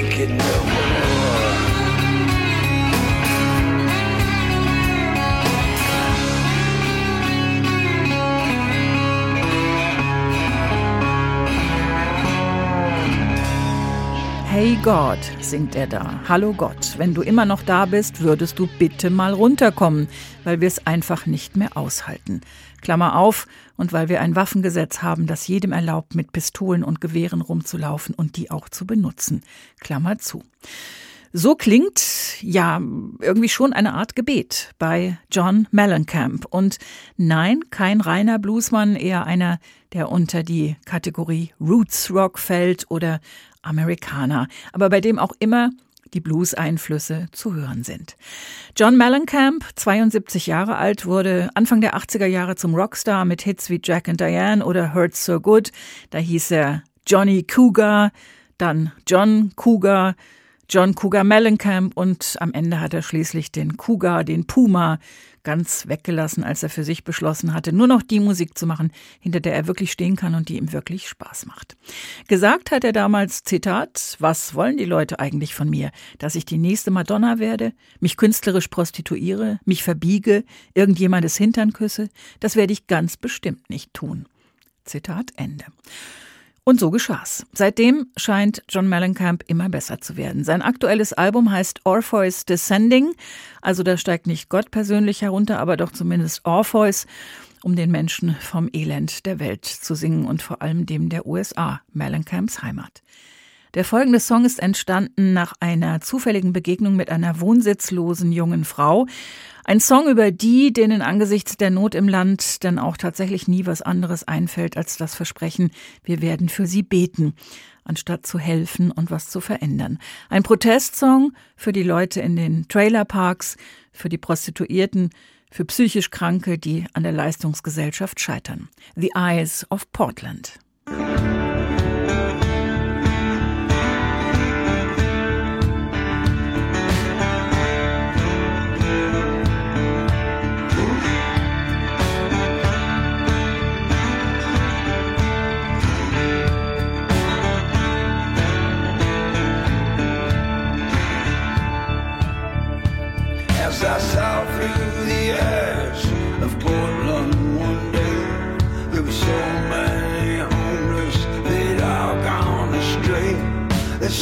Take it no more. Hey Gott, singt er da. Hallo Gott, wenn du immer noch da bist, würdest du bitte mal runterkommen, weil wir es einfach nicht mehr aushalten. Klammer auf, und weil wir ein Waffengesetz haben, das jedem erlaubt, mit Pistolen und Gewehren rumzulaufen und die auch zu benutzen. Klammer zu. So klingt ja irgendwie schon eine Art Gebet bei John Mellencamp. Und nein, kein reiner Bluesmann, eher einer, der unter die Kategorie Roots Rock fällt oder Amerikaner, aber bei dem auch immer die Blues-Einflüsse zu hören sind. John Mellencamp, 72 Jahre alt, wurde Anfang der 80er Jahre zum Rockstar mit Hits wie Jack and Diane oder Hurts So Good. Da hieß er Johnny Cougar, dann John Cougar, John Cougar Mellencamp und am Ende hat er schließlich den Cougar, den Puma, ganz weggelassen, als er für sich beschlossen hatte, nur noch die Musik zu machen, hinter der er wirklich stehen kann und die ihm wirklich Spaß macht. Gesagt hat er damals, Zitat, was wollen die Leute eigentlich von mir? Dass ich die nächste Madonna werde, mich künstlerisch prostituiere, mich verbiege, irgendjemandes Hintern küsse? Das werde ich ganz bestimmt nicht tun. Zitat Ende. Und so geschah's. Seitdem scheint John Mellencamp immer besser zu werden. Sein aktuelles Album heißt Orpheus Descending, also da steigt nicht Gott persönlich herunter, aber doch zumindest Orpheus, um den Menschen vom Elend der Welt zu singen und vor allem dem der USA, Mellencamps Heimat. Der folgende Song ist entstanden nach einer zufälligen Begegnung mit einer wohnsitzlosen jungen Frau. Ein Song über die, denen angesichts der Not im Land dann auch tatsächlich nie was anderes einfällt als das Versprechen, wir werden für sie beten, anstatt zu helfen und was zu verändern. Ein Protestsong für die Leute in den Trailerparks, für die Prostituierten, für psychisch Kranke, die an der Leistungsgesellschaft scheitern. The Eyes of Portland.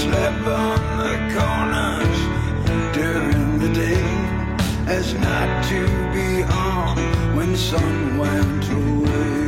Slept on the corners during the day, as not to be on when sun went away.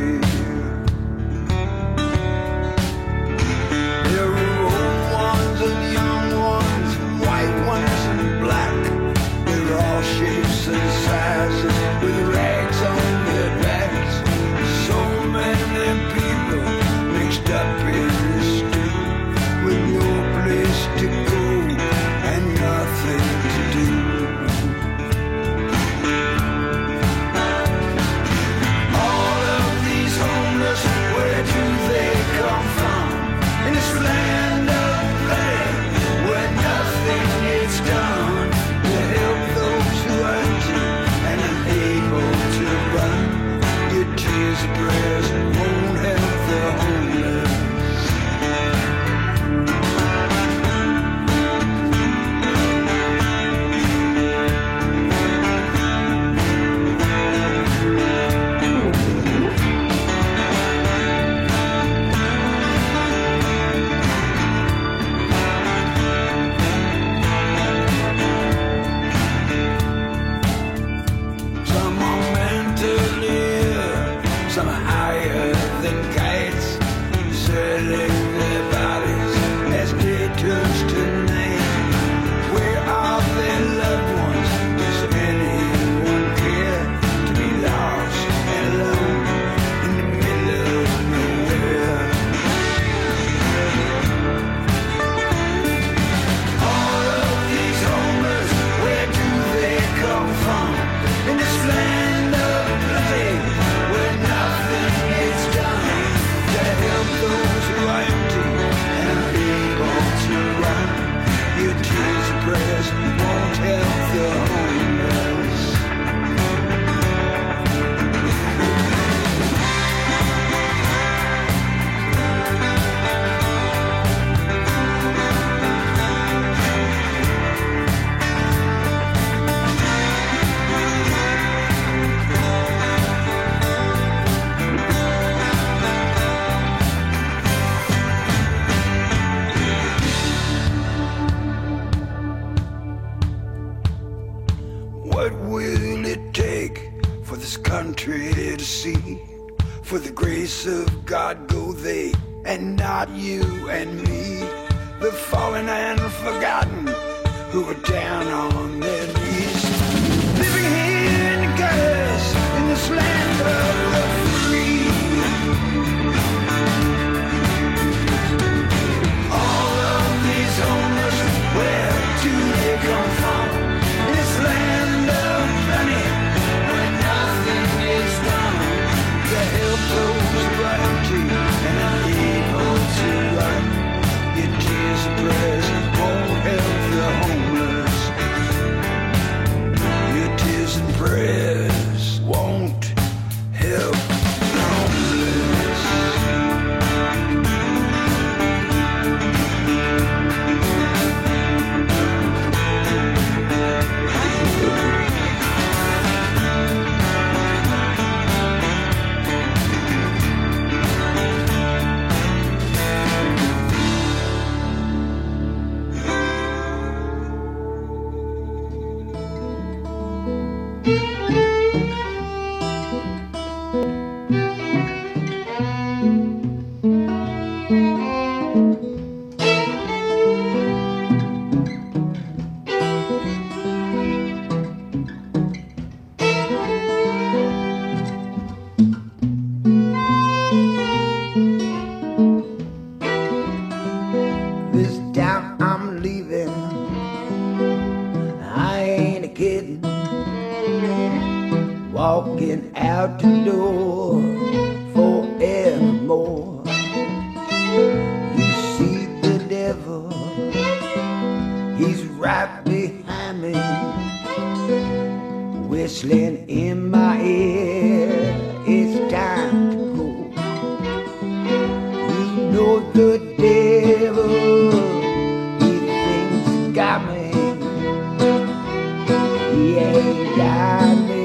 llame y ella me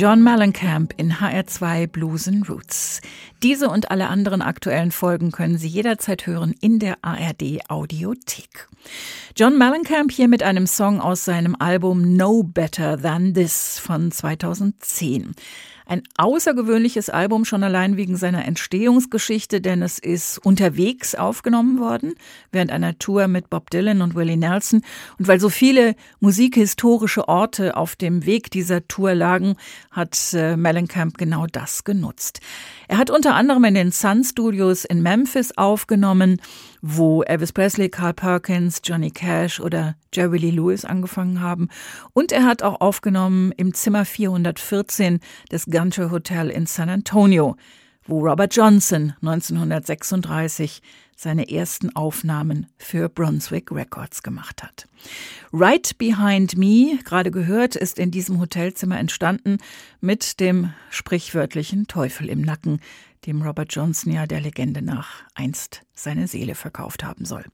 John Mellencamp in HR2 Blues and Roots. Diese und alle anderen aktuellen Folgen können Sie jederzeit hören in der ARD Audiothek. John Mellencamp hier mit einem Song aus seinem Album No Better Than This von 2010. Ein außergewöhnliches Album schon allein wegen seiner Entstehungsgeschichte, denn es ist unterwegs aufgenommen worden, während einer Tour mit Bob Dylan und Willie Nelson. Und weil so viele musikhistorische Orte auf dem Weg dieser Tour lagen, hat äh, Mellencamp genau das genutzt. Er hat unter anderem in den Sun Studios in Memphis aufgenommen, wo Elvis Presley, Carl Perkins, Johnny Cash oder Jerry Lee Lewis angefangen haben. Und er hat auch aufgenommen im Zimmer 414 des Gunter Hotel in San Antonio, wo Robert Johnson 1936 seine ersten Aufnahmen für Brunswick Records gemacht hat. Right Behind Me, gerade gehört, ist in diesem Hotelzimmer entstanden mit dem sprichwörtlichen Teufel im Nacken, dem Robert Johnson ja der Legende nach einst seine Seele verkauft haben soll.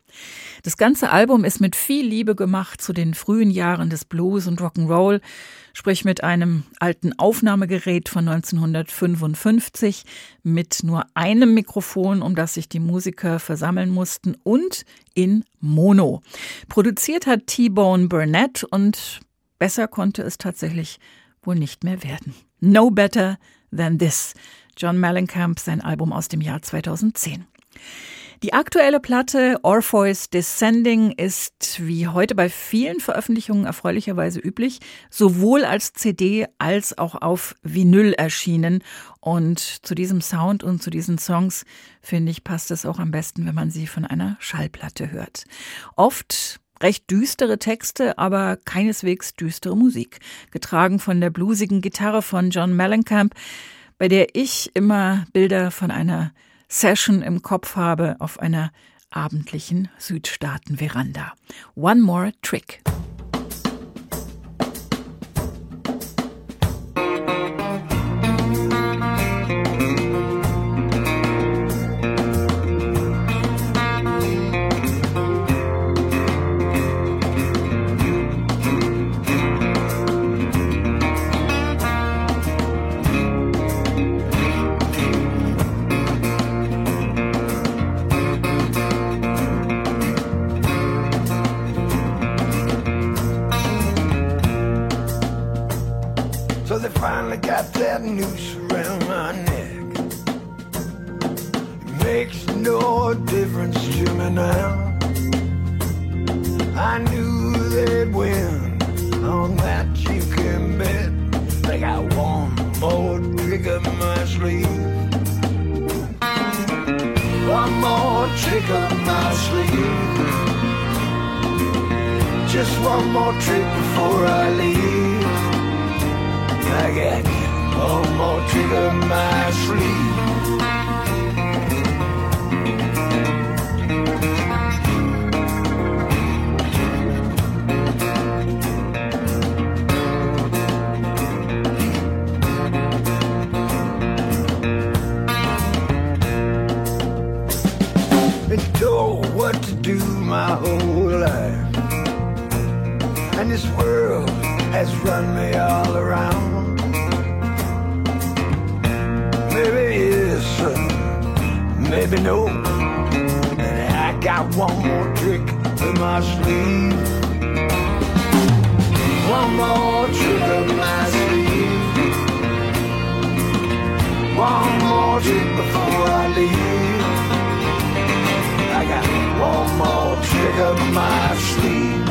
Das ganze Album ist mit viel Liebe gemacht zu den frühen Jahren des Blues und Rock'n'Roll, sprich mit einem alten Aufnahmegerät von 1955, mit nur einem Mikrofon, um das sich die Musiker versammeln mussten und in Mono. Produziert hat T-Bone Burnett und besser konnte es tatsächlich wohl nicht mehr werden. No better than this. John Mellencamp, sein Album aus dem Jahr 2010. Die aktuelle Platte Orpheus Descending ist wie heute bei vielen Veröffentlichungen erfreulicherweise üblich, sowohl als CD als auch auf Vinyl erschienen. Und zu diesem Sound und zu diesen Songs, finde ich, passt es auch am besten, wenn man sie von einer Schallplatte hört. Oft recht düstere Texte, aber keineswegs düstere Musik, getragen von der bluesigen Gitarre von John Mellencamp, bei der ich immer Bilder von einer Session im Kopf habe auf einer abendlichen Südstaaten-Veranda. One More Trick. that noose around my neck. It makes no difference to me now. I knew they'd win, on that you can bet. They got one more trick up my sleeve. One more trick up my sleeve. Just one more trick before I leave. I got no more trigger my sleeve. Been told what to do my whole life, and this world has run me all around. baby, know that I got one more trick in my sleeve. One more trick up my sleeve. One more trick before I leave. I got one more trick up my sleeve.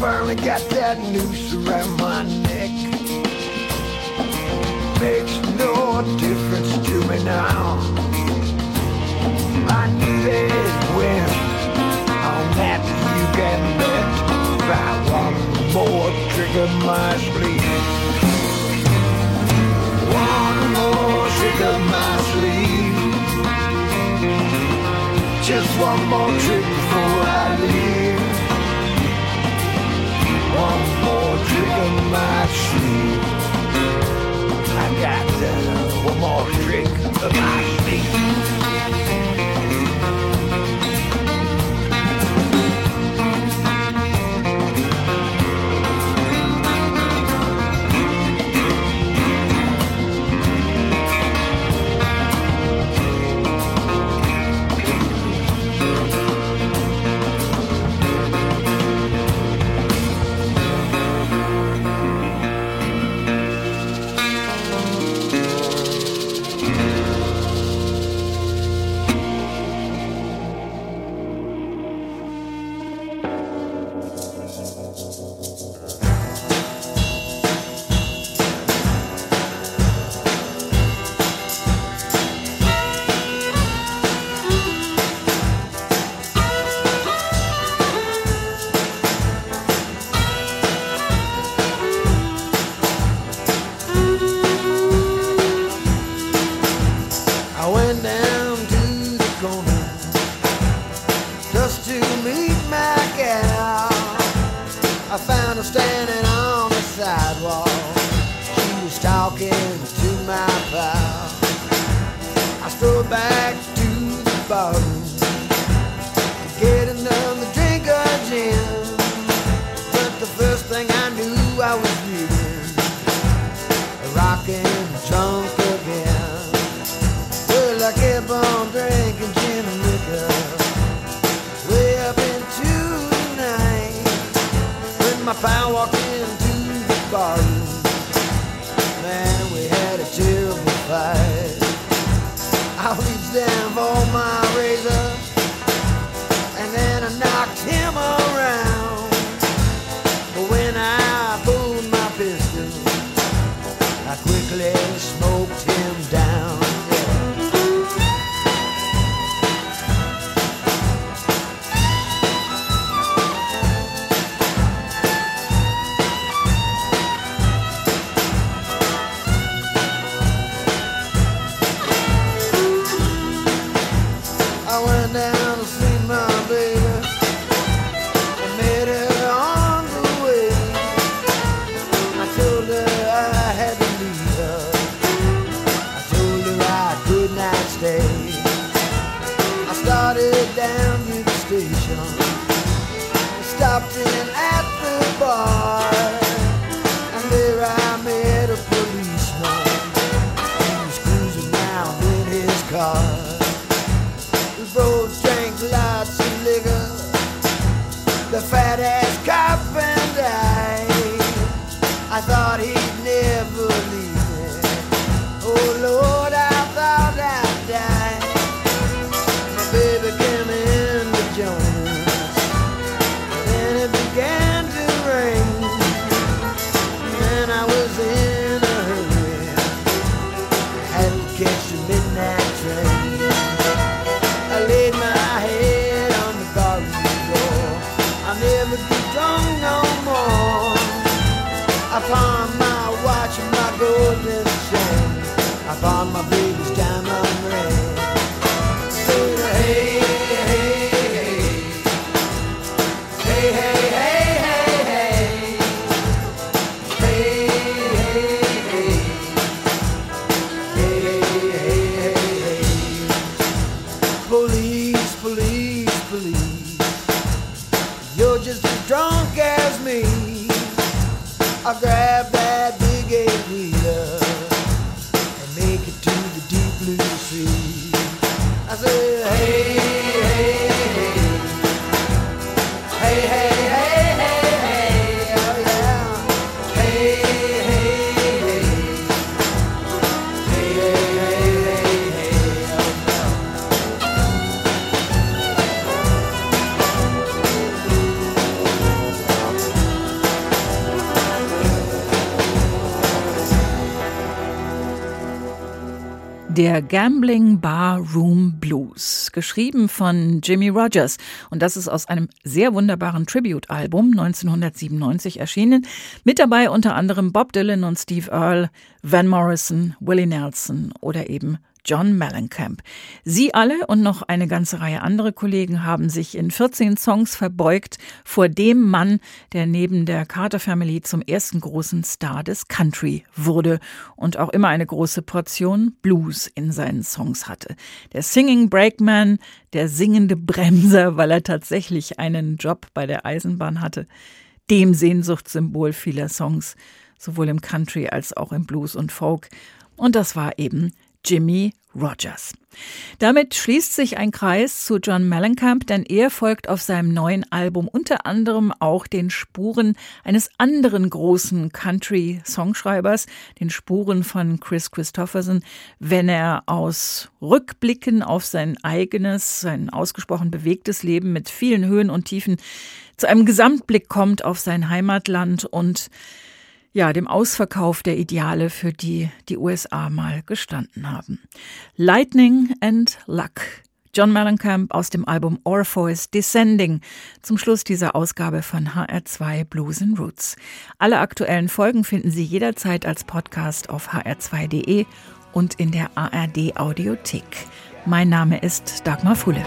finally got that noose around my neck. Makes no difference to me now. I knew it when win. On that you can bet. If one want more, trigger my sleeve. One more trick up my sleeve. Just one more trick before I leave once more drink of my sleeve. I got uh, one more drink of my sleeve. I found her standing on the sidewalk. She was talking to my pal. I strode back to the bar. The love. Der Gambling Bar Room Blues, geschrieben von Jimmy Rogers. Und das ist aus einem sehr wunderbaren Tribute-Album 1997 erschienen. Mit dabei unter anderem Bob Dylan und Steve Earle, Van Morrison, Willie Nelson oder eben John Mellencamp. Sie alle und noch eine ganze Reihe andere Kollegen haben sich in 14 Songs verbeugt vor dem Mann, der neben der Carter Family zum ersten großen Star des Country wurde und auch immer eine große Portion Blues in seinen Songs hatte. Der Singing Breakman, der singende Bremser, weil er tatsächlich einen Job bei der Eisenbahn hatte, dem Sehnsuchtssymbol vieler Songs, sowohl im Country als auch im Blues und Folk. Und das war eben Jimmy Rogers. Damit schließt sich ein Kreis zu John Mellencamp, denn er folgt auf seinem neuen Album unter anderem auch den Spuren eines anderen großen Country-Songschreibers, den Spuren von Chris Christopherson, wenn er aus Rückblicken auf sein eigenes, sein ausgesprochen bewegtes Leben mit vielen Höhen und Tiefen zu einem Gesamtblick kommt auf sein Heimatland und ja, dem Ausverkauf der Ideale, für die die USA mal gestanden haben. Lightning and Luck. John Mellencamp aus dem Album Orpheus Descending zum Schluss dieser Ausgabe von HR2 Blues and Roots. Alle aktuellen Folgen finden Sie jederzeit als Podcast auf hr2.de und in der ARD Audiothek. Mein Name ist Dagmar Fulle.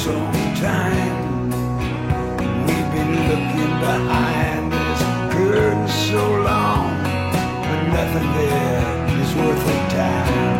some time. We've been looking behind this curtain so long, but nothing there is worth the time.